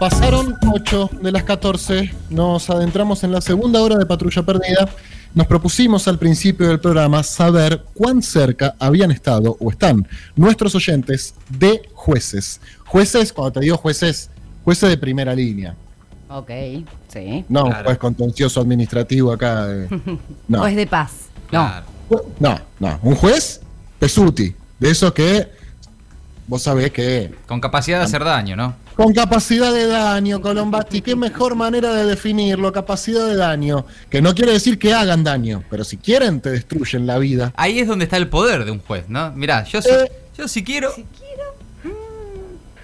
Pasaron 8 de las 14, nos adentramos en la segunda hora de Patrulla Perdida. Nos propusimos al principio del programa saber cuán cerca habían estado o están nuestros oyentes de jueces. Jueces, cuando te digo jueces, jueces de primera línea. Ok, sí. No, un juez contencioso administrativo acá. eh, no. Juez de paz. No. Claro. no, no. Un juez pesuti, de esos que vos sabés que Con capacidad de hacer daño, ¿no? Con capacidad de daño, Colombati. Qué mejor manera de definirlo, capacidad de daño. Que no quiere decir que hagan daño, pero si quieren te destruyen la vida. Ahí es donde está el poder de un juez, ¿no? Mirá, yo, si- Eh. yo si quiero.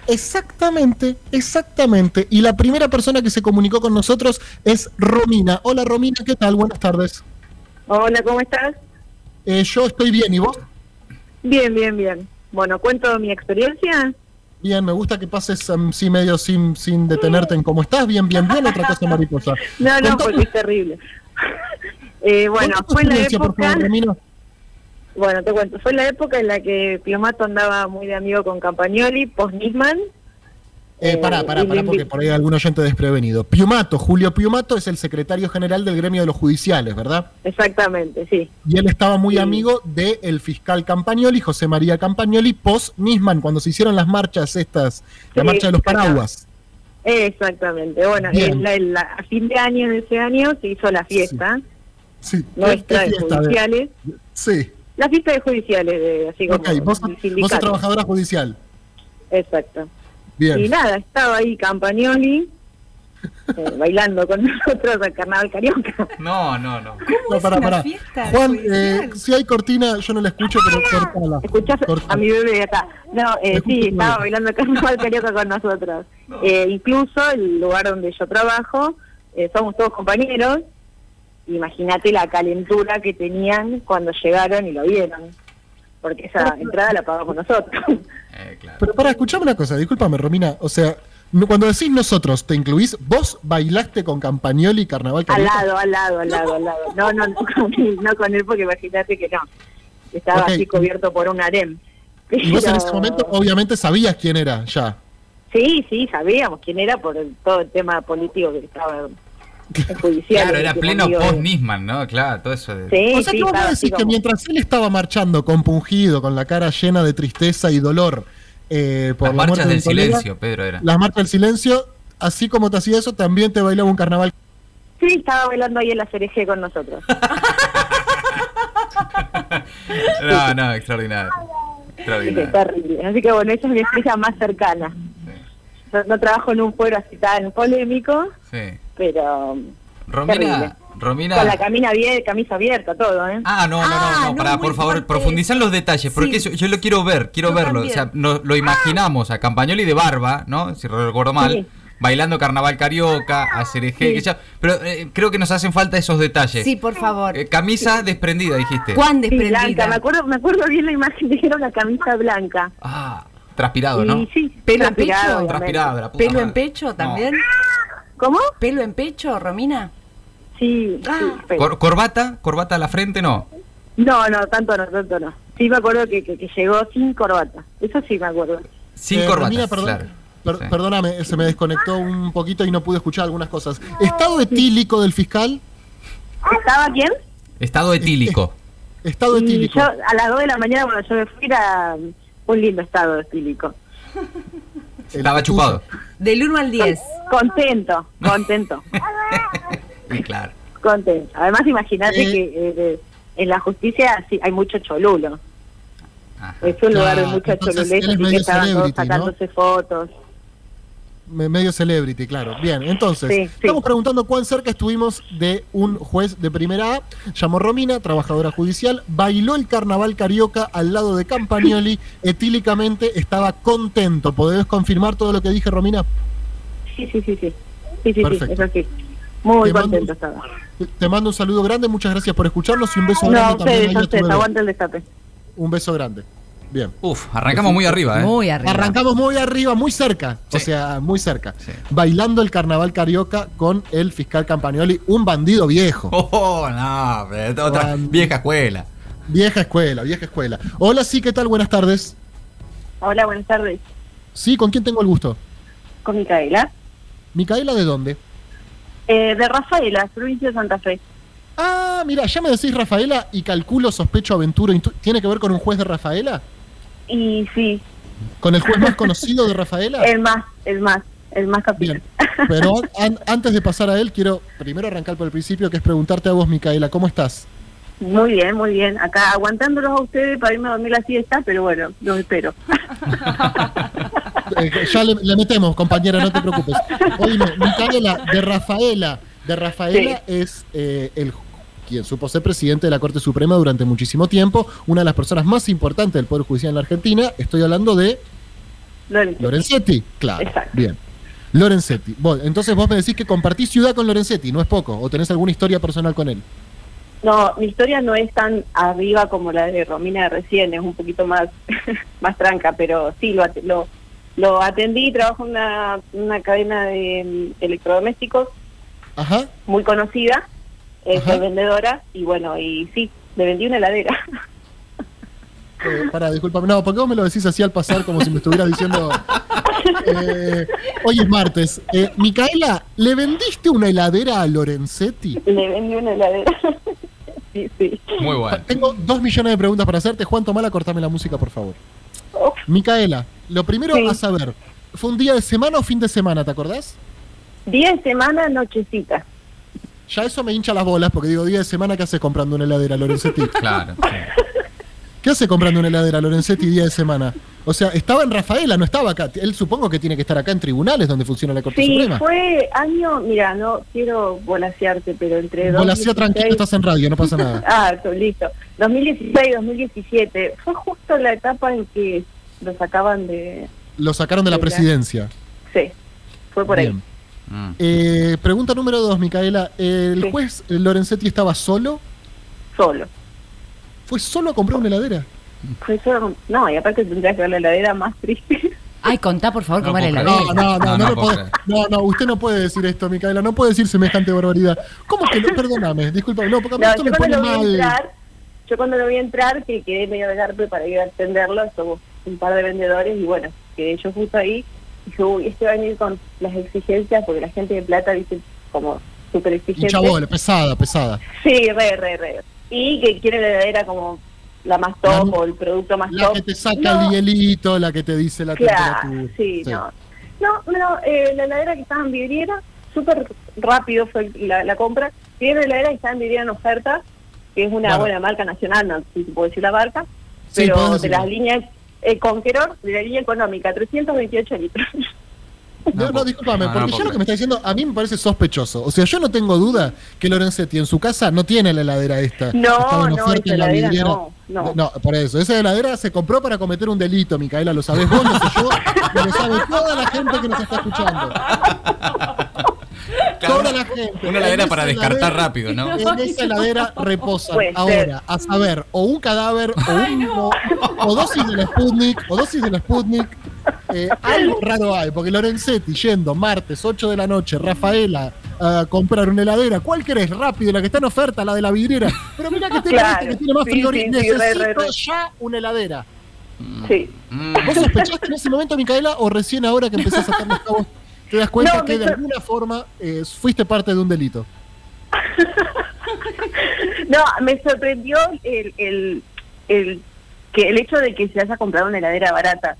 Exactamente, exactamente. Y la primera persona que se comunicó con nosotros es Romina. Hola Romina, ¿qué tal? Buenas tardes. Hola, ¿cómo estás? Eh, yo estoy bien, ¿y vos? Bien, bien, bien. Bueno, cuento mi experiencia. Bien, me gusta que pases um, sí medio sin, sin detenerte en cómo estás. Bien, bien, bien. Otra cosa mariposa. No, no, Contame- porque es terrible. Eh, bueno, fue la experiencia, por época, favor, bueno, te cuento, fue la época en la que Piomato andaba muy de amigo con Campagnoli, post Nisman. Eh, Eh, pará, pará, pará, porque por ahí hay algún oyente desprevenido. Piumato, Julio Piumato es el secretario general del gremio de los judiciales, ¿verdad? Exactamente, sí. Y él estaba muy Sí. amigo del fiscal Campagnoli, José María Campagnoli, post Nisman, cuando se hicieron las marchas estas, la Sí, marcha de los paraguas. Exactamente. Bueno, la- la- a fin de año de ese año se hizo la fiesta Sí, ¿qué- nuestra de de- judiciales. Sí, La fiesta de judiciales, de, así como ok, vos, vos sos trabajadora judicial. Exacto. Y nada, estaba ahí Campagnoli eh, bailando con nosotros al carnaval carioca. No, no, no. No, pará. fiesta Juan, eh, si hay cortina, yo no la escucho, pero cortala. Escuchás a mi bebé acá. No, eh, sí, estaba bebé. bailando el carnaval carioca con nosotros. Eh, incluso el lugar donde yo trabajo, eh, somos todos compañeros. Imagínate la calentura que tenían cuando llegaron y lo vieron. Porque esa entrada la pagamos nosotros. Eh, claro. Pero para, escuchame una cosa, discúlpame, Romina. O sea, cuando decís nosotros, ¿te incluís? ¿Vos bailaste con Campagnoli Carnaval al Carioca? lado, al lado, al lado, al lado. No, no, no con él, no con él porque imagínate que no. Estaba así cubierto por un harem. Y vos en ese momento, obviamente, sabías quién era, ya. Sí, sí, sabíamos quién era por el- todo el tema político que estaba Claro, era pleno post-Nisman, ¿no? Claro, todo eso de. Sí, o sea sí, que vos me estaba decís que como- mientras él estaba marchando compungido, con la cara llena de tristeza y dolor eh, por Las la marchas del colega, silencio, Pedro, era. las marchas del silencio, así como te hacía eso, también te bailaba un carnaval. Sí, estaba bailando ahí en la CRG con nosotros. No, no, extraordinario. Sí, Extraordinario. terrible. Así que bueno, esa es mi experiencia más cercana. No, no trabajo en un fuero así tan polémico, Sí. Pero Romina, Terrible. Romina. con la camina abier- camisa abierta, todo, ¿eh? Ah, no, no, Ah, no, no, no, pará, muy por favor, fuerte. profundizar los detalles, porque Sí. eso- yo lo quiero ver, quiero Yo verlo. también. O sea, no- lo imaginamos a Campagnoli de barba, ¿no? Si recuerdo mal, Sí. bailando carnaval carioca, a Cereje, Sí. que ya, pero eh, creo que nos hacen falta esos detalles. Sí, por favor. Eh, camisa desprendida, dijiste. ¿Cuán Sí, blanca, desprendida? me acuerdo, me acuerdo bien la imagen de que era una camisa blanca. Ah, transpirado, ¿no? Y sí, ¿Pelo en transpirado, pecho? Transpirado, de la puta ¿Pelo en pecho No. ¿Cómo? ¿Pelo en pecho, Romina? Sí, Ah. sí, pero- Cor- corbata, corbata a la frente, no. No, no, tanto no, tanto no. Sí me acuerdo que, que, que llegó sin corbata. Eso sí me acuerdo. Sin Eh, corbata. Romina, perdón- claro. per- Sí. Perdóname, se me desconectó un poquito y no pude escuchar algunas cosas. ¿Estado etílico del fiscal? ¿Estaba quién? Estado etílico. Estado Y etílico. yo a las 2 de la mañana cuando yo me fui era un lindo estado estílico. El Estaba chupado. Del 1 al 10. Contento, contento, claro. contento. Además imagínate Eh. que eh, de- en la justicia sí, hay mucho cholulo. Ajá. Es un lugar de mucha entonces cholulez, él es así que estaban todos sacándose fotos. Me- Medio celebrity, claro. Bien, entonces, Sí, sí. estamos preguntando cuán cerca estuvimos de un juez de primera A. Llamó Romina, trabajadora judicial, bailó el carnaval carioca al lado de Campagnoli, etílicamente estaba contento. ¿Podés confirmar todo lo que dije, Romina? Sí, sí, sí, sí. Sí, sí, sí, Perfecto. sí. Muy Te mando- contento estaba. Te- mando un saludo grande, muchas gracias por escucharnos y un beso No, grande ustedes, ustedes, bebé. aguante el destape. Un beso grande. Bien. Uf, arrancamos muy arriba, ¿eh? Muy arriba. Arrancamos muy arriba, muy cerca, o sea, muy cerca. Sí. Bailando el carnaval carioca con el fiscal Campagnoli, un bandido viejo. Oh, no, pero otra vieja escuela. Vieja escuela, vieja escuela. Hola, sí, ¿qué tal? Buenas tardes. Hola, buenas tardes. Sí, ¿con quién tengo el gusto? Con Micaela. Micaela, ¿de dónde? Eh, de Rafaela, provincia de Santa Fe. Ah, mira, ya me decís Rafaela y calculo, sospecho, aventuro. intu- ¿Tiene que ver con un juez de Rafaela? Y sí, ¿Con el juez más conocido de Rafaela? el más, el más, el más capítulo. Bien, pero an- antes de pasar a él, quiero primero arrancar por el principio, que es preguntarte a vos, Micaela, ¿cómo estás? Muy bien, muy bien. Acá aguantándolos a ustedes para irme a dormir la siesta, pero bueno, los espero. Eh, ya le, le metemos, compañera, no te preocupes. Oye, Micaela, de Rafaela, de Rafaela es eh, el quien supo ser presidente de la Corte Suprema durante muchísimo tiempo, una de las personas más importantes del Poder Judicial en la Argentina. Estoy hablando de. Lorenzetti, claro. Exacto. Bien. Lorenzetti. Vos- entonces vos me decís que compartís ciudad con Lorenzetti, no es poco, o tenés alguna historia personal con él. No, mi historia no es tan arriba como la de Romina de recién, es un poquito más, más tranca, pero sí, lo, lo, lo atendí, trabajo en una, una cadena de mm, electrodomésticos Ajá. muy conocida, eh, soy vendedora, y bueno, y sí, le vendí una heladera. Eh, pará, disculpame. No, ¿por qué vos me lo decís así al pasar como si me estuviera diciendo... Eh, hoy es martes. Eh, Micaela, ¿le vendiste una heladera a Lorenzetti? le vendí una heladera. sí, sí. Muy bueno. Tengo dos millones de preguntas para hacerte. Juan Tomala, cortame la música, por favor. Uf, Micaela, lo primero Sí. a saber, ¿fue un día de semana o fin de semana, te acordás? día de semana, nochecita. Ya eso me hincha las bolas, porque digo, día de semana, ¿qué hace comprando una heladera, Lorenzetti? Claro. sí. ¿Qué hace comprando una heladera, Lorenzetti, día de semana? O sea, estaba en Rafaela, no estaba acá. Él supongo que tiene que estar acá en tribunales donde funciona la Corte Sí, Suprema. fue año, mira, no quiero volasearte, pero entre Volacía tranquilo, 2016 estás en radio, no pasa nada. Ah, listo. 2016, 2017. Fue justo la etapa en que lo sacaban de... Lo sacaron de la presidencia. Sí, fue por ahí. Mm. Eh, pregunta número dos, Micaela. ¿El Sí. juez Lorenzetti estaba solo? Solo. ¿Fue solo a comprar una heladera? Fue solo. No, y aparte tendrías que ver la heladera más triste. Ay, contá por favor No cómo era la heladera. no, no, no, No, no puede- no, no, usted no puede decir esto, Micaela, no puede decir semejante barbaridad. ¿Cómo que no? Perdóname, disculpa, no, porque a mí No, esto yo me cuando pone mal. entrar, yo cuando lo vi entrar, que quedé medio de garpe para ir a atenderlo, somos un par de vendedores y bueno, quedé yo justo ahí. Dije, uy, este va a venir con las exigencias, porque la gente de plata dice como súper exigente. Chabola, pesada, pesada. Sí, re, re, re. Y que quiere la heladera como la más La- top o el producto más La top. que te saca No, el hielito, la que te dice la Claro, temperatura. sí, no. No, no, eh, la heladera que estaba en vidriera, súper rápido fue la, la compra. Tiene una heladera que está en vidriera en oferta, que es una Claro. buena marca nacional, no sé si se puede decir la marca, Sí, pero de las líneas eh, Conqueror, de la línea económica, 328 litros. No, no, discúlpame, no, no porque puedo ya lo que me está diciendo a mí me parece sospechoso. O sea, yo no tengo duda que Lorenzetti en su casa no tiene la heladera esta. No, no, oferta esa heladera vidriera. no, no. No, por eso. Esa heladera se compró para cometer un delito, Micaela, lo sabés vos, lo sé yo, lo sabe toda la gente que nos está escuchando. Toda una- la gente. Una heladera para descartar rápido, ¿no? En esa heladera reposan Puede ser. ahora, a saber, o un cadáver, o, un, o, o dosis de la Sputnik, o dosis de la Sputnik. eh, algo raro hay, porque Lorenzetti yendo martes 8 de la noche, Rafaela a comprar una heladera. ¿Cuál querés? Rápido, la que está en oferta, la de la vidriera. Pero mira que tiene Claro, este que tiene más sí, re, Necesito re, re. ya una heladera. Sí. ¿Vos sospechaste en ese momento, Micaela, o recién ahora que empezás a atar los cabos te das cuenta No, que de alguna forma eh, fuiste parte de un delito? No, me sorprendió el, el, el, que el hecho de que se haya comprado una heladera barata.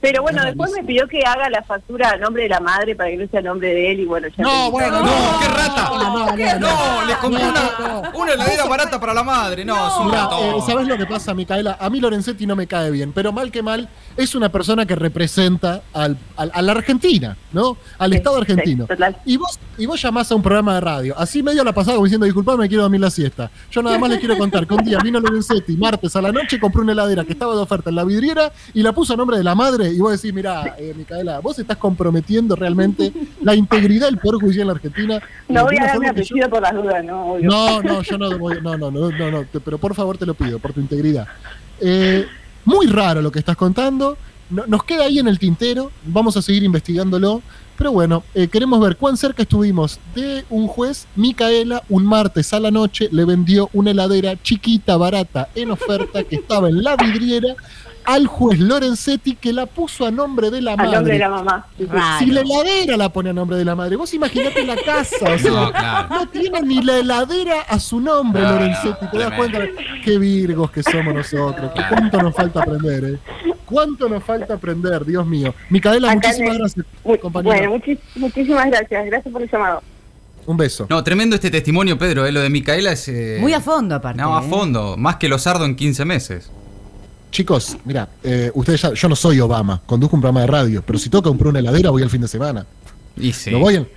Pero bueno, Es después me pidió que haga la factura a nombre de la madre para que no sea a nombre de él y bueno, ya No, bueno, No, qué rata. No, no, no, No, le compré No, una, no. una heladera barata para la madre. No, es un ratón. eh, ¿sabes lo que pasa, Micaela? A mí Lorenzetti no me cae bien, pero mal que mal es una persona que representa al, al- a la Argentina, ¿no? Al Sí, Estado argentino. sí, total. y vos y vos llamás a un programa de radio, así medio la pasada como diciendo, disculpame, me quiero dormir la siesta. Yo nada más les quiero contar que un día vino Lorenzetti, martes a la noche, compró una heladera que estaba de oferta en la vidriera y la puso a nombre de la madre y vos decís, mirá, eh, Micaela, vos estás comprometiendo realmente la integridad del Poder Judicial en la Argentina. No voy a dar mi yo- apellido por las dudas, ¿no? Obvio. no, no, yo no voy, no, no, no, no, no, te- pero por favor te lo pido, por tu integridad. Eh, muy raro lo que estás contando, no- nos queda ahí en el tintero, vamos a seguir investigándolo, pero bueno, eh, queremos ver cuán cerca estuvimos de un juez, Micaela, un martes a la noche le vendió una heladera chiquita, barata, en oferta, que estaba en la vidriera al juez Lorenzetti que la puso a nombre de la A madre. nombre de la mamá. Raro. Si la heladera la pone a nombre de la madre, vos imaginate la casa, o sea, No, tiene ni la heladera a su nombre, No, Lorenzetti. ¿Te das cuenta? Qué virgos que somos nosotros. Claro. ¿Cuánto nos falta aprender, eh? ¿Cuánto nos falta aprender, Dios mío? Micaela, Acá muchísimas gracias, Muy- compañera. bueno, muchis- muchísimas gracias. Gracias por el llamado. Un beso. No, tremendo este testimonio, Pedro. eh, Lo de Micaela es. eh, Muy a fondo, aparte. No, a ¿eh? fondo. Más que los sardo en 15 meses. Chicos, mira, eh, ustedes ya, yo no soy Obama, conduzco un programa de radio, pero si toca comprar una heladera voy el fin de semana. Y sí. Lo voy en-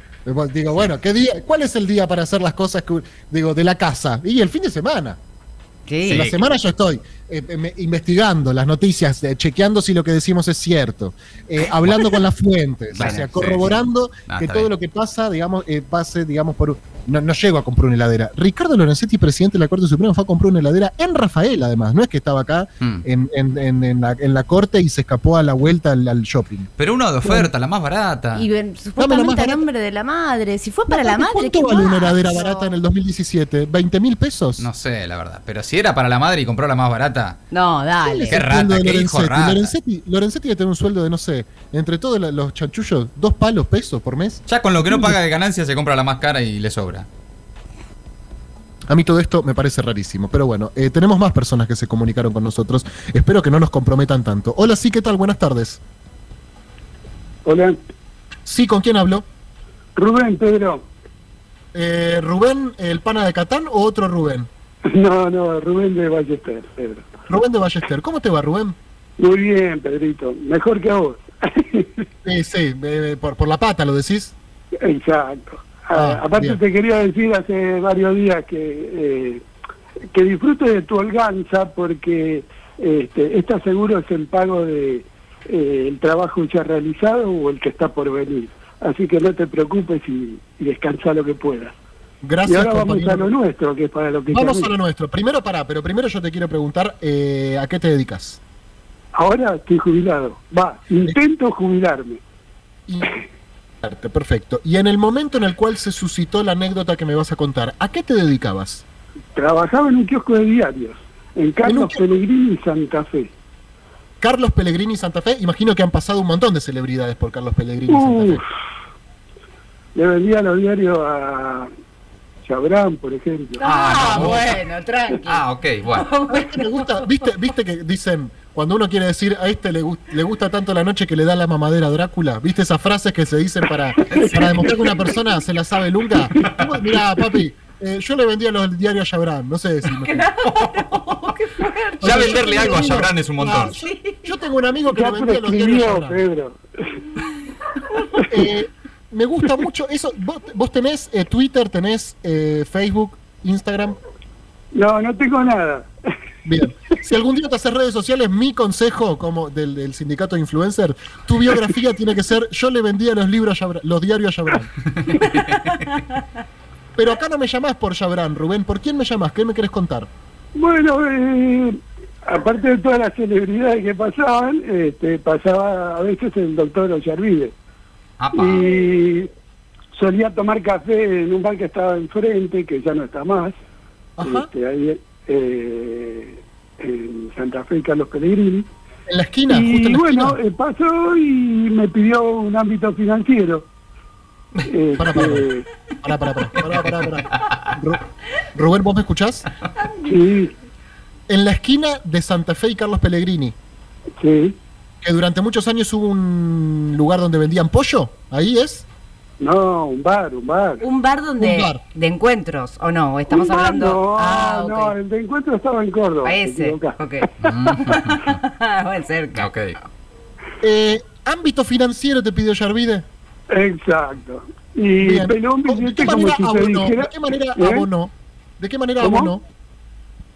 digo, bueno, ¿qué día, ¿cuál es el día para hacer las cosas que, digo, de la casa? Y el fin de semana. Sí. En la semana yo estoy eh, me- investigando las noticias, eh, chequeando si lo que decimos es cierto, eh, hablando con las fuentes, Bueno, o sea, corroborando sí. Que todo bien. lo que pasa, digamos, eh, pase, digamos, por... No, no llego a comprar una heladera. Ricardo Lorenzetti, presidente de la Corte Suprema, fue a comprar una heladera en Rafael, además. No es que estaba acá Mm. en, en- en- en la, en la corte y se escapó a la vuelta al, al shopping. Pero una de oferta, la más barata. Y más supuestamente a nombre de la madre. Si fue para la madre, ¿Cuánto ¿qué vale una heladera barata en el 2017? ¿20 mil pesos? No sé, la verdad. Pero si era para la madre y compró la más barata. No, ¿Cuál dale. Qué rata, qué hijo Lorenzetti? rata. Lorenzetti, Lorenzetti debe tener un sueldo de, no sé, entre todos los chanchullos, dos palos pesos por mes. Ya con lo que no paga de ganancia se compra la más cara y le sobra. A mí todo esto me parece rarísimo, pero bueno, eh, tenemos más personas que se comunicaron con nosotros. Espero que no nos comprometan tanto. Hola, sí, ¿qué tal? Buenas tardes. Hola, Sí, ¿con quién hablo? Rubén, Pedro. Eh, ¿Rubén, el pana de Catán o otro Rubén? No, no, Rubén de Ballester, Pedro. Rubén de Ballester. ¿Cómo te va, Rubén? Muy bien, Pedrito. Mejor que a vos. Sí, sí, eh, por, por la pata, ¿lo decís? Exacto. Ah, Ah, aparte bien. te quería decir hace varios días que eh, que disfrutes de tu holganza porque este, ¿estás seguro es el pago de eh, el trabajo ya realizado o el que está por venir? Así que no te preocupes y, y descansa lo que puedas. y Gracias, ahora vamos compañero. a lo nuestro, que es para lo que Vamos a lo nuestro. Primero para, pero primero yo te quiero preguntar eh, a qué te dedicas. Ahora estoy jubilado. Va, intento jubilarme. Y- Perfecto. Y en el momento en el cual se suscitó la anécdota que me vas a contar, ¿a qué te dedicabas? Trabajaba en un kiosco de diarios, en Carlos? Pellegrini y Santa Fe. Carlos Pellegrini y Santa Fe, imagino que han pasado un montón de celebridades por Carlos Pellegrini y Santa Fe. le vendía los diarios a Chabrán, por ejemplo. Ah, no. bueno, tranqui. Ah, ok, bueno. ¿Sabes qué me gusta? ¿Viste, ¿Viste que dicen, cuando uno quiere decir a este le, gust- le gusta tanto la noche que le da la mamadera a Drácula? ¿Viste esas frases que se dicen para, para demostrar que una persona se la sabe nunca? Mira, papi, eh, yo le vendía los diarios a Chabrán, no sé si... qué fuerte. O Ya venderle algo a Chabrán es un montón. Ah, yo, yo tengo un amigo que le vendía los diarios a. Pedro. Eh, me gusta mucho eso. ¿Vos, vos tenés eh, Twitter, tenés eh, Facebook, Instagram? No, no tengo nada. Bien. Si algún día te haces redes sociales, mi consejo como del, del sindicato de influencer, tu biografía tiene que ser yo le vendía los libros a Yabra- los diarios a Yabrán. Pero acá no me llamás por Yabrán, Rubén. ¿Por quién me llamás? ¿Qué me querés contar? Bueno, eh, aparte de todas las celebridades que pasaban, este, pasaba a veces el doctor Ollarvide. Y solía tomar café en un bar que estaba enfrente, que ya no está más. Ajá. Este, ahí eh, en Santa Fe y Carlos Pellegrini. En la esquina, justo en Y la bueno, esquina. eh, pasó y me pidió un ámbito financiero. Este, Pará, pará. Pará, pará, pará, pará, pará, pará. Ru- Rubén, ¿vos me escuchás? sí, En la esquina de Santa Fe y Carlos Pellegrini, sí. que durante muchos años hubo un lugar donde vendían pollo, ahí es. No, un bar, un bar. Un bar donde Un bar. de encuentros o no, ¿O estamos Un bar, hablando No, Ah, ok. no, el de encuentro estaba en Córdoba. A ese. Ok. bueno, cerca. Ok. Eh, ámbito financiero te pidió Yarvide. Exacto. Y Bien. peló un ¿De billete qué como manera si dijera... ¿De qué manera ¿Eh? abonó? ¿De qué manera ¿Cómo? abonó?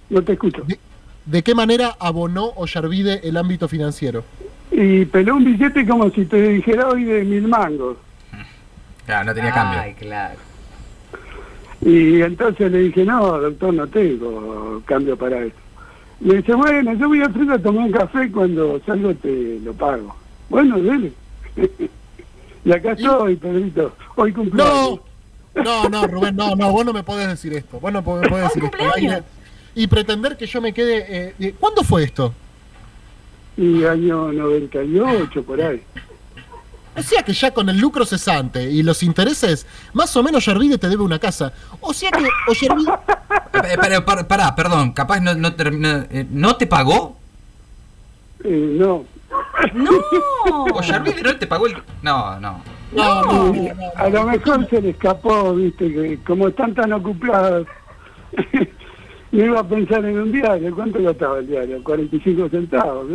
No te escucho. ¿De, de qué manera abonó Ollarvide el ámbito financiero? Y peló un billete como si te dijera hoy de mil mangos. Claro, no tenía cambio. Ay, claro. Y entonces le dije, no, doctor, no tengo cambio para eso. Le dice, bueno, yo voy a frente a tomar un café, cuando salgo te lo pago. Bueno, dele. y acá estoy, Pedrito. Hoy cumpleaños. No, no, no, Rubén, no, no, vos no me podés decir esto. Vos no me podés decir esto. cumpleaños. Ay, Y pretender que yo me quede. eh, eh, ¿Cuándo fue esto? y año 98, por ahí. O sea que ya con el lucro cesante y los intereses, más o menos Yervide te debe una casa. O sea que, o Yervide... Eh, Pará, pará, pará, perdón, capaz no, no, termina- eh, ¿no te pagó? Eh, no, ¡No! ¿O Yarvide no te pagó el.? No, no. No, no, no, no. a lo mejor se le escapó, viste, que como están tan ocupados, no iba a pensar en un diario. ¿Cuánto costaba el diario? 45 centavos.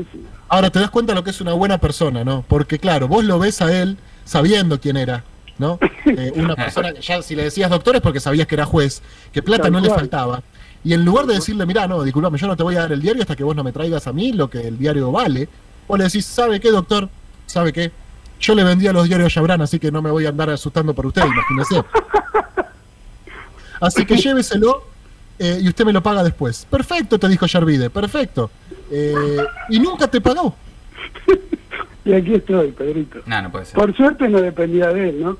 Ahora te das cuenta lo que es una buena persona, ¿no? Porque claro, vos lo ves a él sabiendo quién era, ¿no? Eh, una persona que ya si le decías doctor es porque sabías que era juez, que plata Tal no le faltaba. Y en lugar de decirle, mira, no, disculpame, yo no te voy a dar el diario hasta que vos no me traigas a mí lo que el diario vale, vos le decís, ¿sabe qué, doctor? ¿Sabe qué? Yo le vendía los diarios a Chabran, así que no me voy a andar asustando por usted, imagínese. Así que lléveselo eh, y usted me lo paga después. Perfecto, te dijo Yarvide, perfecto. Eh, y nunca te pagó. Y aquí estoy, Pedrito. No, no puede ser. Por suerte no dependía de él, ¿no?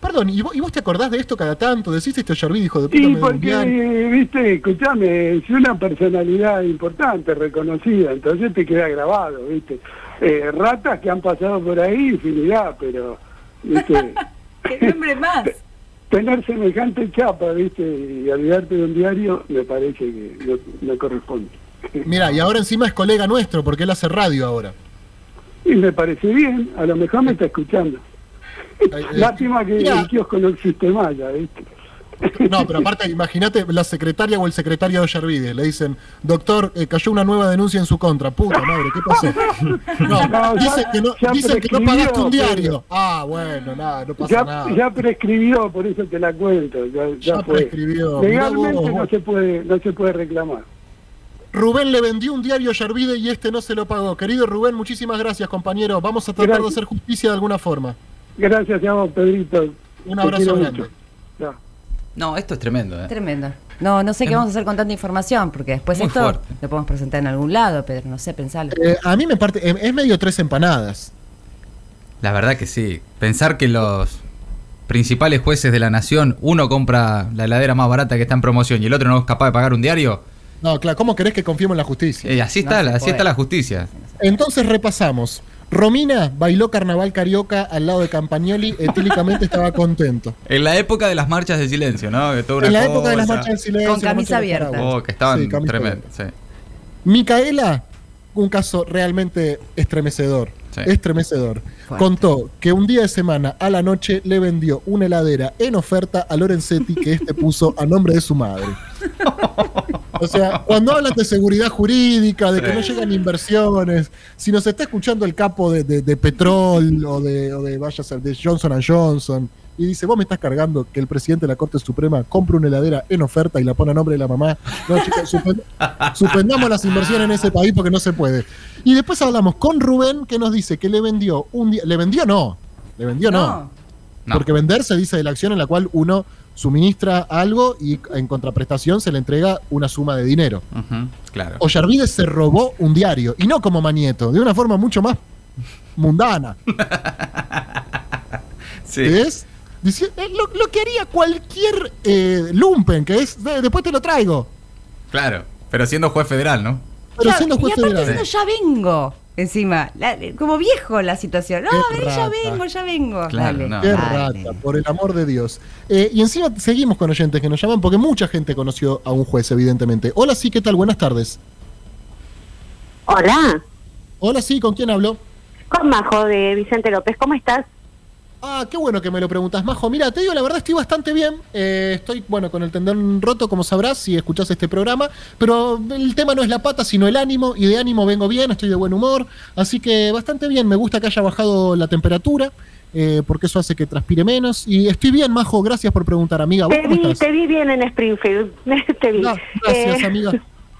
Perdón, ¿y vos, y vos te acordás de esto cada tanto? ¿Decís esto Yarvide, hijo de puta? Y porque, viste, escuchame, es una personalidad importante, reconocida, entonces te queda grabado, viste. Eh, ratas que han pasado por ahí, infinidad, pero, viste, ¡Qué nombre más! Tener semejante chapa, viste, y olvidarte de un diario, me parece que no, no corresponde. Mira, y ahora encima es colega nuestro, porque él hace radio ahora. Y me parece bien, a lo mejor me está escuchando. Eh, Lástima que mira, el kiosco no existe más, ya, viste. No, pero aparte, imagínate la secretaria o el secretario de Yarvide. Le dicen, doctor, eh, cayó una nueva denuncia en su contra. Puta madre, ¿qué pasó? No, No, ya- dicen que no, dicen que no pagaste un diario. Ah, bueno, nada, no pasa Ya, nada. ya prescribió, por eso te la cuento, ya, ya Ya fue. prescribió, Legalmente vos, no se puede, no se puede reclamar. Rubén le vendió un diario a Yarvide y este no se lo pagó. Querido Rubén, muchísimas gracias, compañero. Vamos a tratar Gracias. de hacer justicia de alguna forma. Gracias vos, Pedrito. Un Te abrazo grande. No, esto es tremendo, ¿eh? Tremendo. No, no sé qué vamos a hacer con tanta información, porque después Muy esto fuerte. lo podemos presentar en algún lado, Pedro, no sé, pensalo. Eh, a mí me parte, eh, es medio tres empanadas. La verdad que sí. Pensar que los principales jueces de la nación, uno compra la heladera más barata que está en promoción y el otro no es capaz de pagar un diario, No, claro, ¿cómo querés que confiemos en la justicia? eh, así No está, así puede. está la justicia. Entonces repasamos. Romina bailó carnaval carioca al lado de Campagnoli, etílicamente estaba contento. En la época de las marchas de silencio, ¿no? Que toda una En la época de las marchas del silencio. Con camisa de abierta. Oh, que estaban Sí. Micaela, un caso realmente estremecedor. Sí. Estremecedor. Fuerte. Contó que un día de semana a la noche le vendió una heladera en oferta a Lorenzetti que este puso a nombre de su madre. O sea, cuando hablan de seguridad jurídica, de que no llegan inversiones, si nos está escuchando el capo de, de, de Petrol o de, o de, vaya a ser, de Johnson Johnson, y dice, vos me estás cargando que el presidente de la Corte Suprema compre una heladera en oferta y la pone a nombre de la mamá. No, chicos, suspend- suspendamos las inversiones en ese país porque no se puede. Y después hablamos con Rubén que nos dice que le vendió un día, le vendió no, le vendió no. No. Porque vender se dice de la acción en la cual uno suministra algo y en contraprestación se le entrega una suma de dinero. Ujú, claro. Ollarvide se robó un diario, y no como Manieto, de una forma mucho más mundana. Sí. ¿Ves? Eh, lo, lo que haría cualquier eh, lumpen, que es, "Eh, después te lo traigo. Claro. Pero siendo juez federal, ¿no? Pero Ya- siendo y juez aparte federal. diciendo, ya vengo, encima. La- como viejo la situación. No, a ver, ya rata. vengo, ya vengo. Claro, Dale, no. Qué dale. rata, por el amor de Dios. Eh, y encima seguimos con oyentes que nos llaman porque mucha gente conoció a un juez, evidentemente. Hola, sí, ¿qué tal? Buenas tardes. Hola, Hola, sí, ¿con quién hablo? con Majo de Vicente López, ¿cómo estás? Ah, qué bueno que me lo preguntas, Majo. Mira, te digo, la verdad estoy bastante bien. Eh, estoy, bueno, con el tendón roto, como sabrás, si escuchás este programa. Pero el tema no es la pata, sino el ánimo. Y de ánimo vengo bien, estoy de buen humor. Así que bastante bien. Me gusta que haya bajado la temperatura, eh, porque eso hace que transpire menos. Y estoy bien, Majo. Gracias por preguntar, amiga. ¿Vos Te vi, estás? te vi bien en Springfield, te vi. Ah, gracias, Eh, amiga.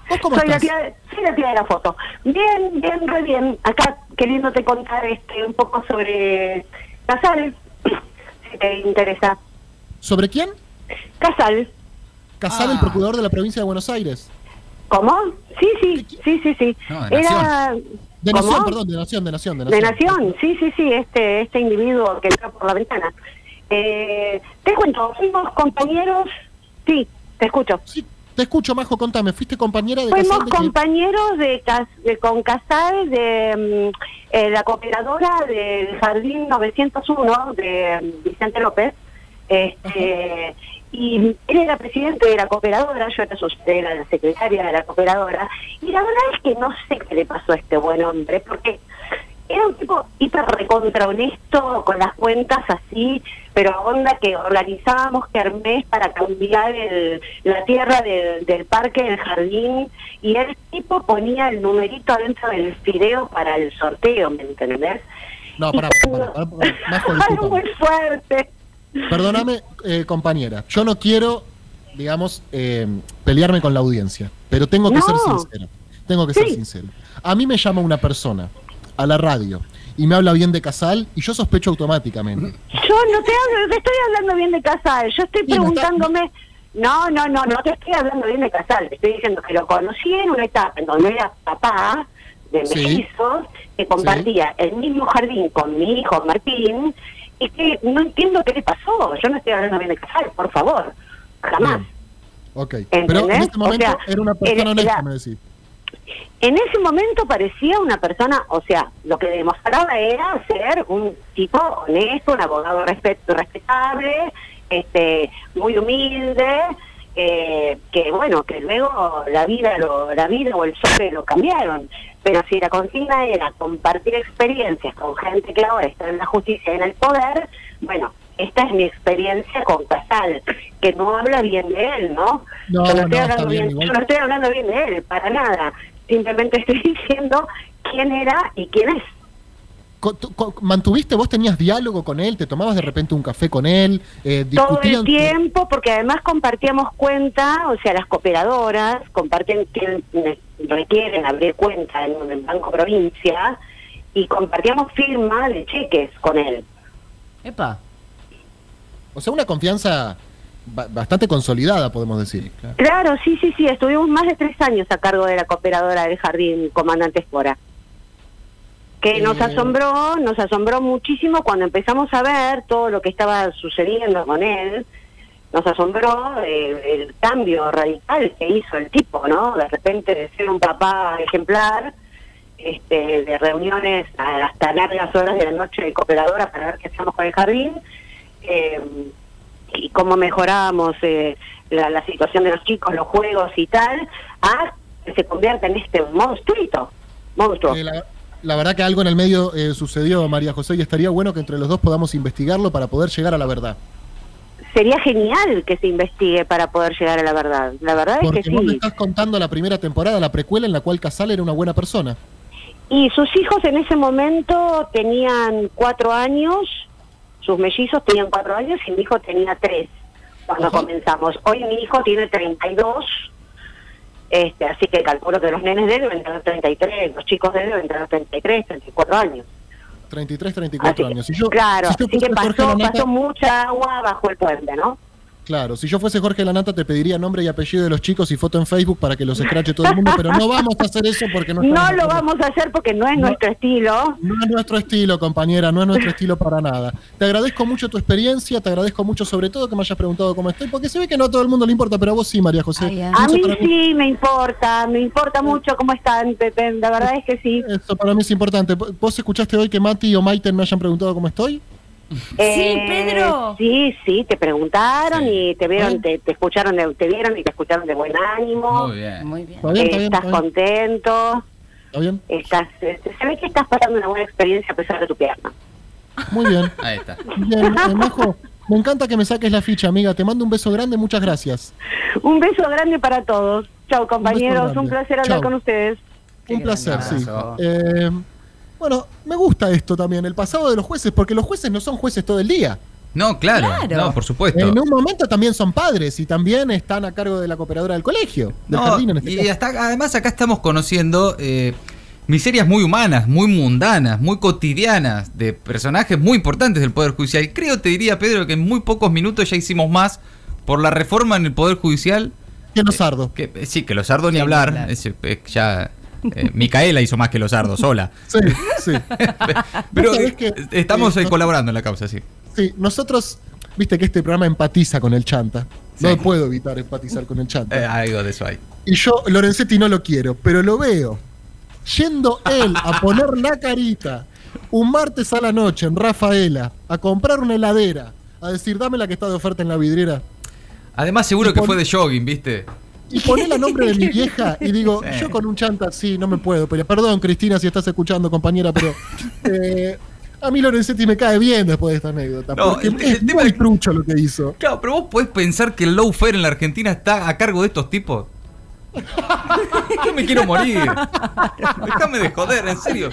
¿Vos cómo soy la, estás? tía, soy la tía de la foto. Bien, bien, re bien. Acá queriéndote contar este un poco sobre Casal, si te interesa. ¿Sobre quién? Casal, Casal, el Ah. procurador de la provincia de Buenos Aires. ¿cómo? Sí, sí, sí, sí, sí. No, de Era... De ¿Cómo? Nación, perdón, de Nación, de Nación. De De Nación. Nación, sí, sí, sí, este, este individuo que entró por la ventana. Eh, te cuento, fuimos compañeros, sí, te escucho. Sí, Te escucho, Majo, contame. ¿Fuiste compañera de Fuimos Casal de quién? compañeros de, Cas- de con Casal de mm, eh, la cooperadora del Jardín 901 de mm, Vicente López. Este, y él era presidente de la cooperadora, yo era, su, era la secretaria de la cooperadora. Y la verdad es que no sé qué le pasó a este buen hombre, porque era un tipo hiper recontra honesto, con las cuentas así, pero onda que organizábamos kermés para cambiar el, la tierra del, del parque, del jardín, y el tipo ponía el numerito adentro del fideo para el sorteo, ¿me entendés? No, Y pará, pará, pará, pará, Majo, Algo discúlpame. muy fuerte. Perdóname, eh, compañera. Yo no quiero, digamos, eh, pelearme con la audiencia, pero tengo que No. ser sincero. Tengo que ser sincero. A mí me llama una persona a la radio y me habla bien de Casal y yo sospecho automáticamente. Yo no te hablo, te estoy hablando bien de Casal, yo estoy preguntándome, no, no, no, no te estoy hablando bien de Casal, te estoy diciendo que lo conocí en una etapa en donde era papá de Sí. mellizos, que compartía el mismo jardín con mi hijo Martín, y que no entiendo qué le pasó, yo no estoy hablando bien de Casal, por favor, jamás. Bien. Ok. Pero en ¿Entendés? este momento O sea, era una persona honesta, era- me decís. En ese momento parecía una persona, o sea, lo que demostraba era ser un tipo honesto, un abogado respet- respetable, este, muy humilde, eh, que bueno, que luego la vida, lo, la vida o el sobre lo cambiaron. Pero si la consigna era compartir experiencias con gente que ahora está en la justicia y en el poder, bueno, esta es mi experiencia con Casal, que no habla bien de él, ¿no? No, Yo no, estoy está hablando bien, bien, yo no estoy hablando bien de él, para nada. Simplemente estoy diciendo quién era y quién es. ¿Mantuviste, vos tenías diálogo con él? ¿Te tomabas de repente un café con él? Eh, Todo el discutían- tiempo, porque además compartíamos cuenta, o sea, las cooperadoras comparten que requieren abrir cuenta en un banco provincia y compartíamos firma de cheques con él. Epa. O sea, una confianza ba- bastante consolidada, podemos decir. claro. Claro, sí, sí, sí, estuvimos más de tres años a cargo de la cooperadora del jardín, comandante Espora. Que nos Eh. asombró, nos asombró muchísimo cuando empezamos a ver todo lo que estaba sucediendo con él. Nos asombró el, el cambio radical que hizo el tipo, ¿no? De repente de ser un papá ejemplar, este, de reuniones a- hasta largas horas de la noche de cooperadora para ver qué hacemos con el jardín. Eh, y cómo mejoramos eh, la, la situación de los chicos, los juegos y tal, a que se convierta en este monstruito, monstruo. Eh, la, la verdad que algo en el medio eh, sucedió, María José, y estaría bueno que entre los dos podamos investigarlo para poder llegar a la verdad. Sería genial que se investigue para poder llegar a la verdad. La verdad es Porque que vos me sí. estás contando la primera temporada, la precuela en la cual Casal era una buena persona. Y sus hijos en ese momento tenían cuatro años, sus mellizos tenían cuatro años y mi hijo tenía tres cuando Ajá. comenzamos. Hoy mi hijo tiene 32, este, así que calculo que los nenes de él deben tener 33, los chicos de él deben tener 33, 34 años. 33, 34 Así años. Si yo, claro, si yo así que pasó, pasó mucha agua bajo el puente, ¿no? Claro, si yo fuese Jorge Lanata te pediría nombre y apellido de los chicos y foto en Facebook para que los escrache todo el mundo, pero no vamos a hacer eso porque no No lo vamos a hacer porque no es No. nuestro estilo. No es nuestro estilo, compañera, no es nuestro estilo para nada. Te agradezco mucho tu experiencia, te agradezco mucho sobre todo que me hayas preguntado cómo estoy, porque se ve que no a todo el mundo le importa, pero a vos sí, María José. Ay. A mí sí me importa, me importa mucho cómo están, Pepe, la verdad es que sí. Eso para mí es importante. ¿Vos escuchaste hoy que Mati o Maiten me hayan preguntado cómo estoy? Eh, Pedro. Sí, sí, te preguntaron Sí. y te vieron, ¿Eh? te, te escucharon, de, te vieron y te escucharon de buen ánimo. Muy bien. Muy bien. ¿Está bien? ¿Está Eh, bien? estás contento, ¿Está bien? estás, eh, se ve que estás pasando una buena experiencia a pesar de tu pierna. Muy bien. Ahí está. Bien, eh, Majo, me encanta que me saques la ficha, amiga. Te mando un beso grande, muchas gracias. Un beso grande para todos. Chao, compañeros, un, placer hablar Chau. con ustedes. Un placer, sí. Eh, bueno, me gusta esto también, el pasado de los jueces, porque los jueces no son jueces todo el día. No, claro, Claro. no, por supuesto. En un momento también son padres y también están a cargo de la cooperadora del colegio, del No, jardín en este y caso. hasta, además acá estamos conociendo eh, miserias muy humanas, muy mundanas, muy cotidianas, de personajes muy importantes del Poder Judicial. Creo, te diría, Pedro, que en muy pocos minutos ya hicimos más por la reforma en el Poder Judicial. Que los sardo. Que, eh, sí, que los sardos ni Sí, hablar. ese, eh, ya eh, Micaela hizo más que los sardos sola. Sí, sí. Pero que, estamos eh, eh, colaborando en la causa, sí. Sí, nosotros viste que este programa empatiza con el chanta. No Sí. puedo evitar empatizar con el chanta. Eh, algo de eso hay. Y yo, Lorenzetti, no lo quiero, pero lo veo. Yendo él a poner la carita un martes a la noche en Rafaela a comprar una heladera, a decir, dame la que está de oferta en la vidriera. Además, seguro que fue de jogging, ¿viste? Y poné la nombre de mi vieja y digo, Sí. yo con un chanta sí, no me puedo pelear. Perdón, Cristina, si estás escuchando, compañera, pero eh, a mí Lorenzetti me cae bien después de esta anécdota. No, porque el- es el muy trucho lo que hizo. Claro, pero vos podés pensar que el low fare en la Argentina está a cargo de estos tipos. Yo me quiero morir. Déjame de joder, en serio.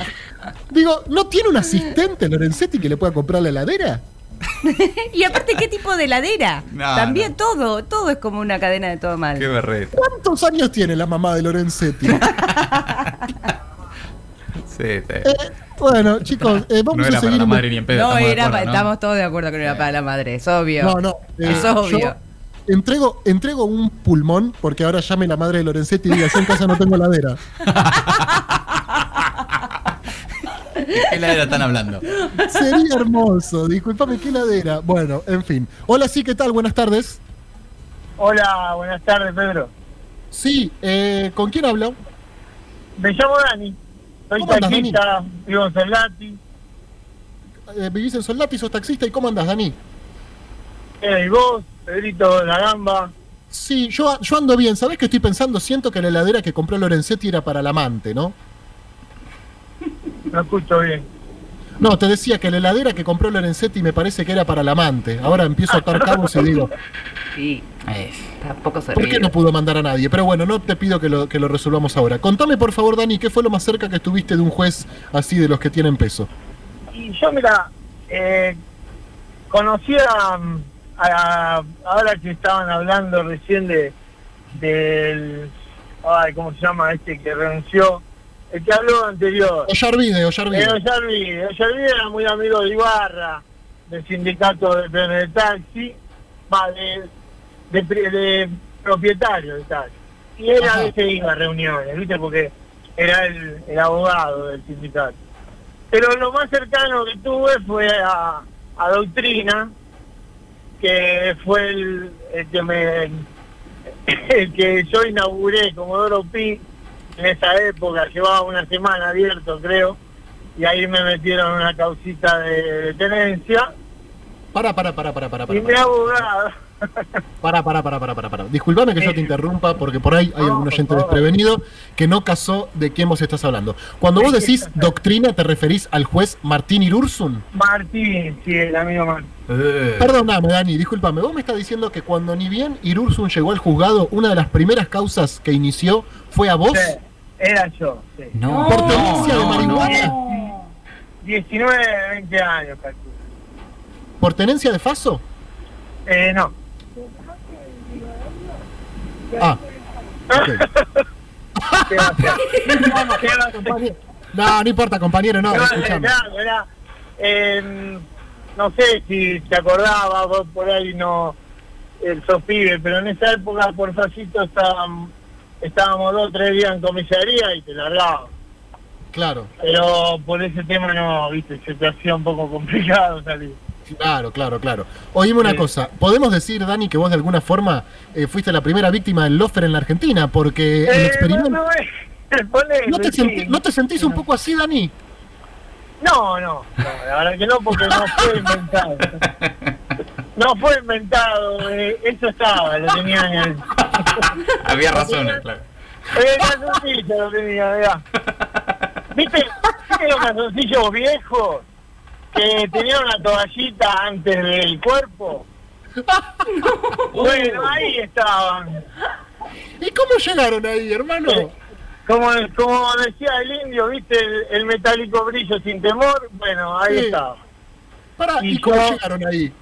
Digo, ¿no tiene un asistente Lorenzetti que le pueda comprar la heladera? Y aparte, ¿qué tipo de heladera? No, También no. todo, todo es como una cadena de todo mal. Qué berreta. ¿Cuántos años tiene la mamá de Lorenzetti? Sí, sí. Eh, bueno, chicos, eh, vamos No a era para seguir. la madre ni en pedo. no, estamos de era, acuerdo, pa- ¿no? estamos todos de acuerdo que no era para la madre, es obvio. No, no. eh, Es obvio. yo entrego, entrego un pulmón porque ahora llame la madre de Lorenzetti y diga, yo en casa no tengo heladera. ¿De qué heladera están hablando? Sería hermoso. Disculpame, ¿qué heladera? Bueno, en fin. Hola, sí, ¿qué tal? Buenas tardes. Hola, buenas tardes, Pedro. Sí, eh, ¿con quién hablo? Me llamo Dani. Soy ¿Cómo andas, taxista, vivo en Solati. Eh, ¿Vivís en Soldati, sos taxista? ¿Y cómo andás, Dani? Eh, y vos, Pedrito de la Gamba. Sí, yo, yo ando bien. ¿Sabés qué estoy pensando? Siento que la heladera que compró Lorenzetti era para el amante, ¿no? No escucho bien. No, te decía que la heladera que compró Lorenzetti me parece que era para el amante. Ahora empiezo a atar cabos y digo, Sí, tampoco se ¿por qué no pudo mandar a nadie? Pero bueno, no te pido que lo, que lo resolvamos ahora. Contame, por favor, Dani, ¿qué fue lo más cerca que estuviste de un juez así de los que tienen peso? Y yo, mira, eh, conocí a, a- Ahora que estaban hablando recién de del... Ay, ¿cómo se llama este que renunció? El que habló anterior. Ollarvide, Eh, Ollarvide. Ollarvide. Ollarvide era muy amigo de Ibarra, del sindicato de de taxi, va, de, de, de propietario de taxi. Y él a Ajá. veces iba a reuniones, ¿viste? Porque era el, el abogado del sindicato. Pero lo más cercano que tuve fue a, a Doctrina, que fue el, el que me el que yo inauguré como Doro Pi en esa época, llevaba una semana abierto creo, y ahí me metieron una causita de, tenencia Para, para, para, para, para, y para. mi abogado Para, para, para, para, para, para. Disculpame que yo te interrumpa porque por ahí hay No, algún oyente desprevenido que no casó de quién vos estás hablando. Cuando vos decís doctrina, ¿te referís al juez Martín Irursun? Martín, sí, el amigo Martín. Eh, Perdóname, Dani, discúlpame. Vos me estás diciendo que cuando ni bien Irursun llegó al juzgado, una de las primeras causas que inició fue a vos. Sí, era yo, sí. no, ¿Por tenencia de no, marihuana? no. 19, 20 años, calculo. ¿Por tenencia de Faso? Eh, no. Ah, ok. ¿Qué va a hacer? ¿Qué va a hacer? No, no importa, compañero, no, era, eh, no sé si te acordabas, vos por ahí no, el sos pibe, pero en esa época por facito estábamos, estábamos dos o tres días en comisaría y te largaba. Claro, Pero por ese tema no, viste, se te hacía un poco complicado salir. claro, claro, claro. Oíme una Sí. cosa, ¿podemos decir, Dani, que vos de alguna forma eh, fuiste la primera víctima del lofer en la Argentina? Porque el Eh, experimento... no, eh, ponele, ¿No te, sí. ¿No te sentís un poco así, Dani? No, no, no, la verdad que no, porque no fue inventado. No fue inventado, eh, eso estaba, lo tenía en el... Había razones, claro. El calzoncillo lo tenía, mirá. ¿Viste, ¿Viste los calzoncillos viejos que tenían una toallita antes del cuerpo? Bueno, ahí estaban. ¿Y cómo llegaron ahí, hermano? Como, como decía el indio, ¿viste? El, el metálico brillo sin temor. Bueno, ahí Sí. estaba. ¿y Y cómo yo- llegaron ahí?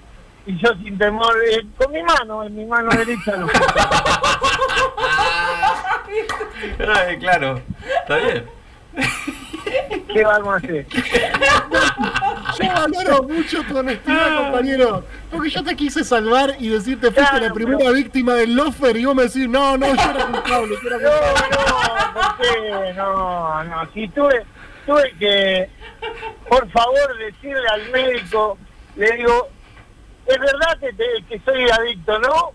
Y yo sin temor, eh, con mi mano, en mi mano derecha lo Ay, claro, está bien. ¿Qué vamos a hacer? Yo valoro mucho tu honestidad, compañero. Porque yo te quise salvar y decirte fuiste Claro, la primera pero- víctima del lofer y vos me decís, no, no, yo era culpable, yo era No, culpable. no, ¿por qué? No, no. Si tuve, tuve que, por favor, decirle al médico, le digo, es verdad que, te- que soy adicto, ¿no?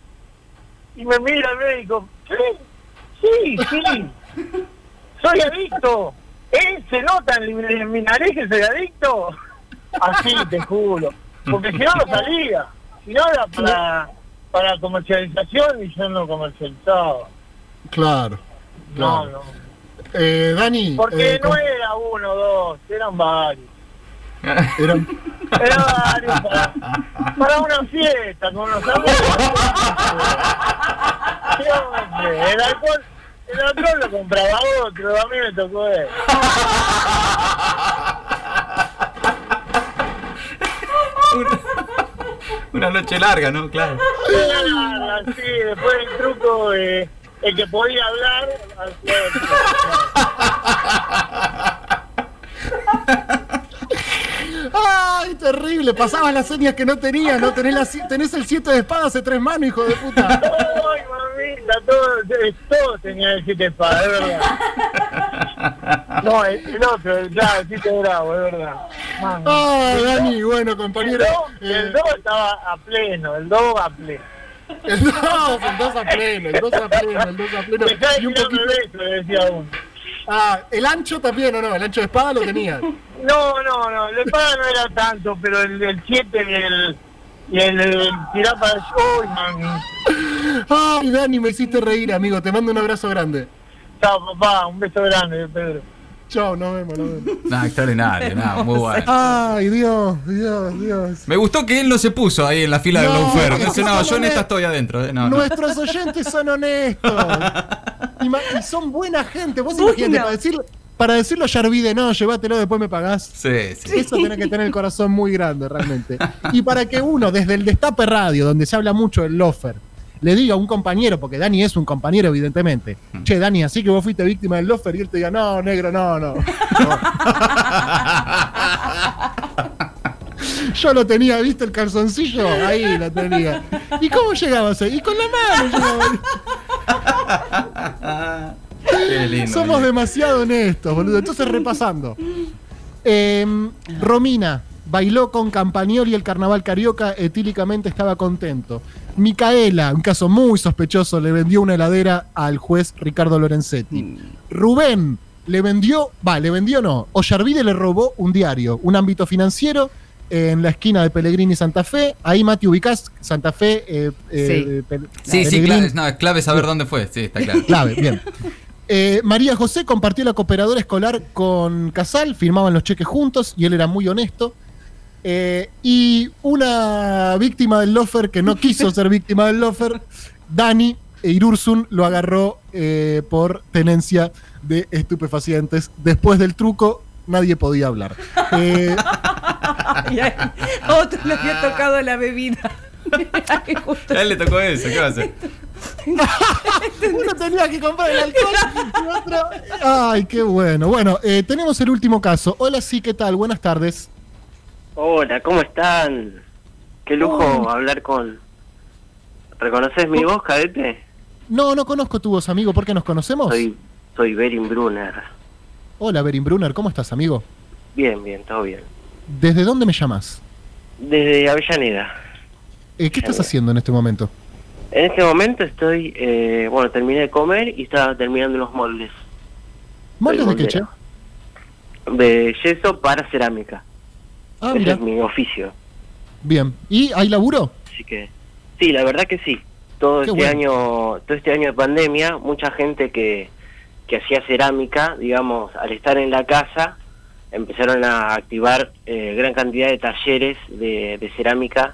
Y me mira el médico, ¿qué? Sí, sí, soy adicto. ¿Eh? ¿Se nota en, mi- en mi nariz que soy adicto? Así, te juro. Porque si no, no salía. Si no, era para, para comercialización y yo no comercializaba. Claro. No, claro. no. Eh, Dani, Porque eh, no era uno o dos, eran varios. Era para, para una fiesta con los amigos. El alcohol, el alcohol lo compraba otro, a mí me tocó él. Una noche larga, ¿no? Claro. Así, después el truco, eh, el que podía hablar, hacía el truco. ¡Ay, terrible! Pasabas las señas que no tenías, ¿no? Tenés, la si- tenés el 7 de espadas hace tres manos, hijo de puta. Ay, mamita, todo, eh, todo tenía el siete espadas, es verdad. No, el, el otro, el, claro, el siete bravo, es verdad. ¡Ay, Dani! Bueno, El compañero. eh, el do estaba a pleno, el do a pleno. el 2, el 2 a pleno, el 2 a pleno, el 2 a pleno. De Y un poquito. beso, le decía uno. Ah, el ancho también, ¿o no? El ancho de espada lo tenía. No, no, no, el espada no era tanto, pero el 7 y el, y el, el tirar para uy, mami. Ay, Dani, me hiciste reír, amigo. Te mando un abrazo grande. Chao, papá, un beso grande, Pedro. Chao, nos vemos, nos vemos. Nada, extraordinario, nada, muy bueno. Ay, Dios, Dios, Dios. Me gustó que él no se puso ahí en la fila No, porque Dice, no, son yo en esta estoy adentro. eh, No, no. Nuestros oyentes son honestos. Y, son buena gente. Vos imagínate, para decirlo, para decirlo ya olvide, no, llévatelo, después me pagás. Sí, sí. Eso tiene que tener el corazón muy grande, realmente. Y para que uno, desde el Destape Radio, donde se habla mucho del lofer, le diga a un compañero, porque Dani es un compañero, evidentemente, che, Dani, así que vos fuiste víctima del lofer, y él te diga, no, negro, no, no. Yo lo tenía, ¿viste el calzoncillo? Ahí lo tenía. ¿Y cómo llegabas ahí? Y con la mano lindo. Somos demasiado honestos, boludo. Entonces, repasando. Em, Romina bailó con Campagnoli el carnaval carioca, etílicamente estaba contento. Micaela, un caso muy sospechoso, le vendió una heladera al juez Ricardo Lorenzetti. Rubén le vendió, va, le vendió no, Ollarvide le robó un diario, un ámbito financiero en la esquina de Pellegrini y Santa Fe. Ahí Mati ubicás, Santa Fe. eh, eh, Pe- Sí, sí, clave, no, es clave saber dónde fue. Sí, está claro. Clave, bien. Eh, María José compartió la cooperadora escolar con Casal, firmaban los cheques juntos y él era muy honesto. Eh, y una víctima del lofer que no quiso ser víctima del lofer, Dani Irursun lo agarró eh, por tenencia de estupefacientes. Después del truco, nadie podía hablar. Eh, Ay, ay, a otro le había tocado la bebida. Ay, justo. A él le tocó eso, ¿qué va a hacer? uno tenía que comprar el alcohol y otro. Ay, qué bueno. Bueno, eh, tenemos el último caso. Hola, sí, ¿qué tal? Buenas tardes. Hola, ¿cómo están? Qué lujo hablar con... ¿Reconoces mi voz, cadete? No, no conozco tu voz, amigo. ¿Por qué nos conocemos? Soy, soy Berin Brunner. Hola, Berin Brunner. ¿Cómo estás, amigo? Bien, bien, todo bien. ¿Desde dónde me llamas? Desde Avellaneda. Eh, ¿Qué estás haciendo en este momento? En este momento estoy, eh, bueno, terminé de comer y estaba terminando unos moldes ¿Moldes de qué, che? de yeso para cerámica. Ah, Ese es mi oficio. Bien. ¿Y hay laburo? Así que, sí, la verdad que sí. Todo Qué este bueno. año, todo este año de pandemia, mucha gente que, que hacía cerámica, digamos, al estar en la casa, empezaron a activar eh, gran cantidad de talleres de, de cerámica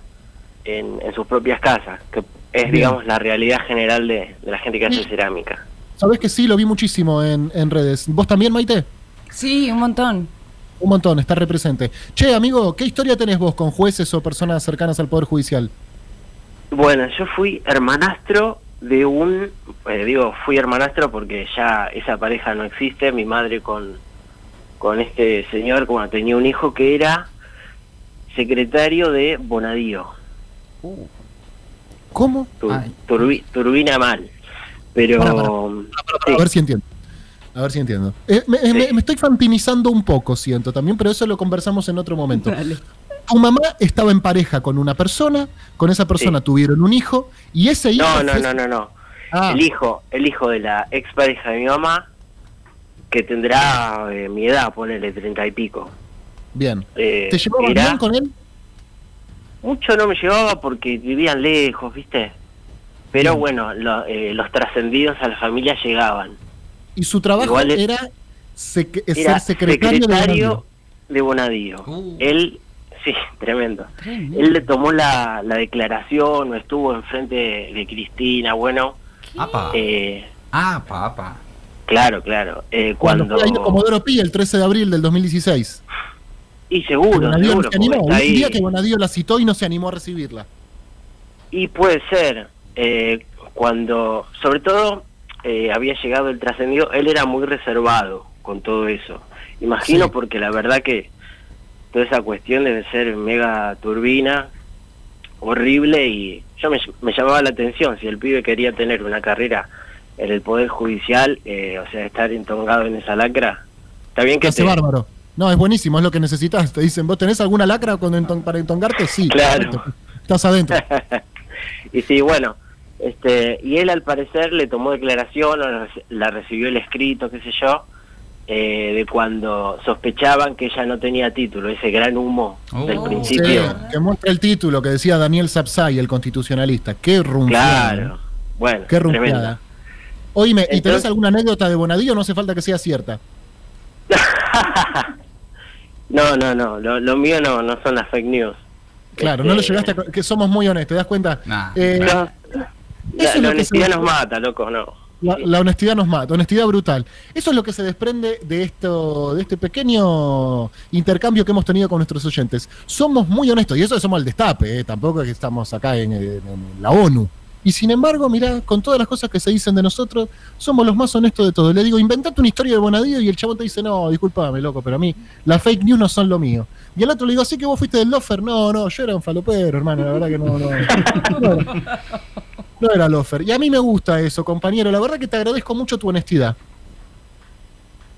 en, en sus propias casas, que es, Bien. digamos, la realidad general de, de la gente que hace Sí. cerámica. Sabés que sí, lo vi muchísimo en, en redes. ¿Vos también, Maite? Sí, un montón. Un montón, está represente. Che, amigo, ¿qué historia tenés vos con jueces o personas cercanas al Poder Judicial? Bueno, yo fui hermanastro de un, eh, digo, fui hermanastro porque ya esa pareja no existe, mi madre con, con este señor, como tenía un hijo que era secretario de Bonadío, ¿Cómo? Ay. turbi- turbina mal, pero sí, A ver si entiendo. A ver si entiendo. Eh, me, me- Sí. me estoy fantinizando un poco, siento también, pero eso lo conversamos en otro momento. Dale. Tu mamá estaba en pareja con una persona, con esa persona Sí. tuvieron un hijo, y ese hijo. No, no, fue- no, no, no. Ah, El hijo, el hijo de la ex pareja de mi mamá, que tendrá eh, mi edad, ponele treinta y pico. bien. Eh, ¿Te llevabas era- bien con él? Mucho no me llevaba porque vivían lejos, ¿viste? Pero bueno, lo- eh, los trascendidos a la familia llegaban. Y su trabajo es- era, sec- Era ser secretario, de Bonadío. de Bonadío. Uh. Él, sí, tremendo. Tremendo. Él le tomó la, la declaración, o estuvo enfrente de, de Cristina, bueno, Apa. eh, Apa, apa. claro, claro. Eh, Cuando, cuando, fue ahí Comodoro Pi el 13 de abril del 2016. y seguro, Bonadío no seguro, se Un día que Bonadío la citó y no se animó a recibirla. Y puede ser, eh, cuando, sobre todo, eh, había llegado el trascendido, él era muy reservado con todo eso. Imagino Sí. porque la verdad que toda esa cuestión debe ser mega turbina, horrible, y yo me, me llamaba la atención, si el pibe quería tener una carrera en el Poder Judicial, eh, o sea, estar entongado en esa lacra, está bien que Hace te... bárbaro. No, es buenísimo, es lo que necesitas. Te dicen, ¿vos tenés alguna lacra con enton- para entongarte? Sí. Claro. perfecto. Estás adentro. y sí, bueno, este, y él al parecer le tomó declaración, o la, reci- la recibió el escrito, qué sé yo, eh, de cuando sospechaban que ella no tenía título, ese gran humo Oh. del Sí, principio. que muestra el título que decía Daniel Sapsay, el constitucionalista. Qué rumfiada. Claro, bueno, Qué rumfiada. Oíme, ¿y tenés Entonces- alguna anécdota de Bonadío? No hace falta que sea cierta. no, no, no, lo, lo mío no, no son las fake news. Claro, Este, no lo llegaste a... Que somos muy honestos, ¿te das cuenta? Nah. Eh, no, Eso la, es la lo que honestidad nos mata, loco, no. La, la honestidad nos mata, honestidad brutal. Eso es lo que se desprende de esto, de este pequeño intercambio que hemos tenido con nuestros oyentes. Somos muy honestos, y eso somos al destape, ¿eh? tampoco es que estamos acá en, en- en la ONU. Y sin embargo, mirá, con todas las cosas que se dicen de nosotros, somos los más honestos de todos. Le digo, inventate una historia de Bonadío y el chabón te dice, no, discúlpame, loco, pero a mí las fake news no son lo mío. Y al otro le digo, así que vos fuiste del lofer. No, no, yo era un falopero, hermano, la verdad que no, no. no era lofer. Y a mí me gusta eso, compañero. La verdad que te agradezco mucho tu honestidad.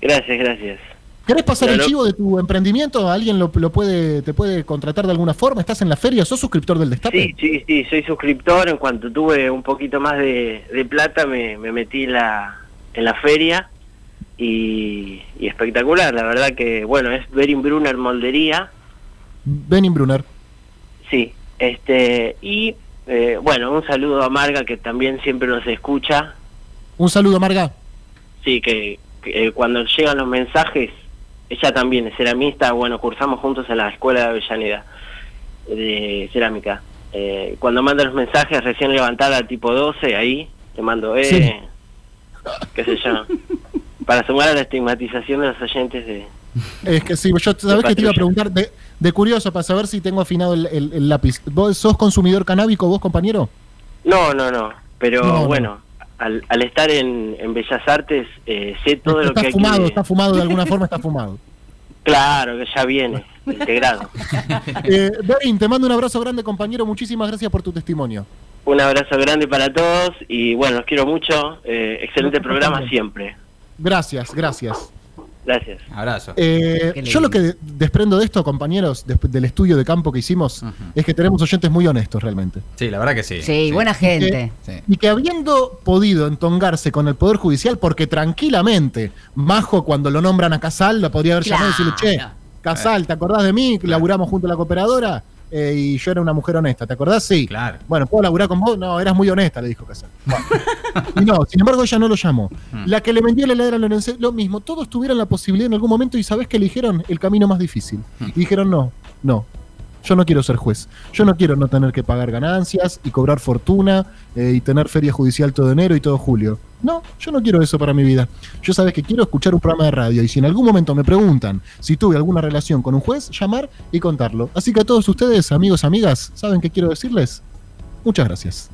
Gracias, gracias. ¿Querés pasar el chivo de tu emprendimiento? ¿Alguien lo, lo puede, te puede contratar de alguna forma? ¿Estás en la feria? ¿Sos suscriptor del Destape? Sí, sí, sí, soy suscriptor. En cuanto tuve un poquito más de, de plata, me, me metí en la, en la feria y, y espectacular. La verdad que, bueno, es Berin Brunner Moldería, Benin Brunner. sí. Este, y, eh, bueno, un saludo a Marga, que también siempre nos escucha. Un saludo, Marga. Sí, que, que, eh, cuando llegan los mensajes, ella también es ceramista, bueno, cursamos juntos en la escuela de Avellaneda de cerámica. Eh, cuando manda los mensajes recién levantada tipo 12, ahí te mando, eh, Sí. qué sé yo, para sumar a la estigmatización de los oyentes de... Es que sí, yo sabés que te iba a preguntar de, de curioso para saber si tengo afinado el, el- el lápiz. ¿Vos sos consumidor canábico, vos, compañero? No, no, no, pero No, no. bueno, Al, al estar en, en Bellas Artes eh, sé todo lo que hay fumado, que... está fumado de alguna forma, está fumado. Claro, que ya viene, integrado. Eh, te mando un abrazo grande, compañero. Muchísimas gracias por tu testimonio. Un abrazo grande para todos y bueno, los quiero mucho. Eh, excelente programa siempre. Gracias, gracias. Gracias. Abrazo. Eh, yo lo que de- desprendo de esto, compañeros, desp- del estudio de campo que hicimos, es que tenemos oyentes muy honestos realmente. Sí, la verdad que sí. Sí, buena gente. Sí. Y que habiendo podido entongarse con el Poder Judicial, porque tranquilamente, Majo cuando lo nombran a Casal, lo podría haber llamado y decirle, che. Casal, ¿te acordás de mí? Laburamos junto a la cooperadora eh, y yo era una mujer honesta, ¿te acordás? Sí. Claro. Bueno, ¿puedo laburar con vos? No, eras muy honesta, le dijo Casal. Bueno. y no, sin embargo, ella no lo llamó. Mm. La que le vendió la heladera a Lorenzo, lo mismo. Todos tuvieron la posibilidad en algún momento y ¿sabés que eligieron? El camino más difícil. Mm. Y dijeron, no, no. Yo no quiero ser juez. Yo no quiero no tener que pagar ganancias y cobrar fortuna eh, y tener feria judicial todo enero y todo julio. No, yo no quiero eso para mi vida. Yo sabes que quiero escuchar un programa de radio y si en algún momento me preguntan si tuve alguna relación con un juez, llamar y contarlo. Así que a todos ustedes, amigos, amigas, ¿saben qué quiero decirles? Muchas gracias.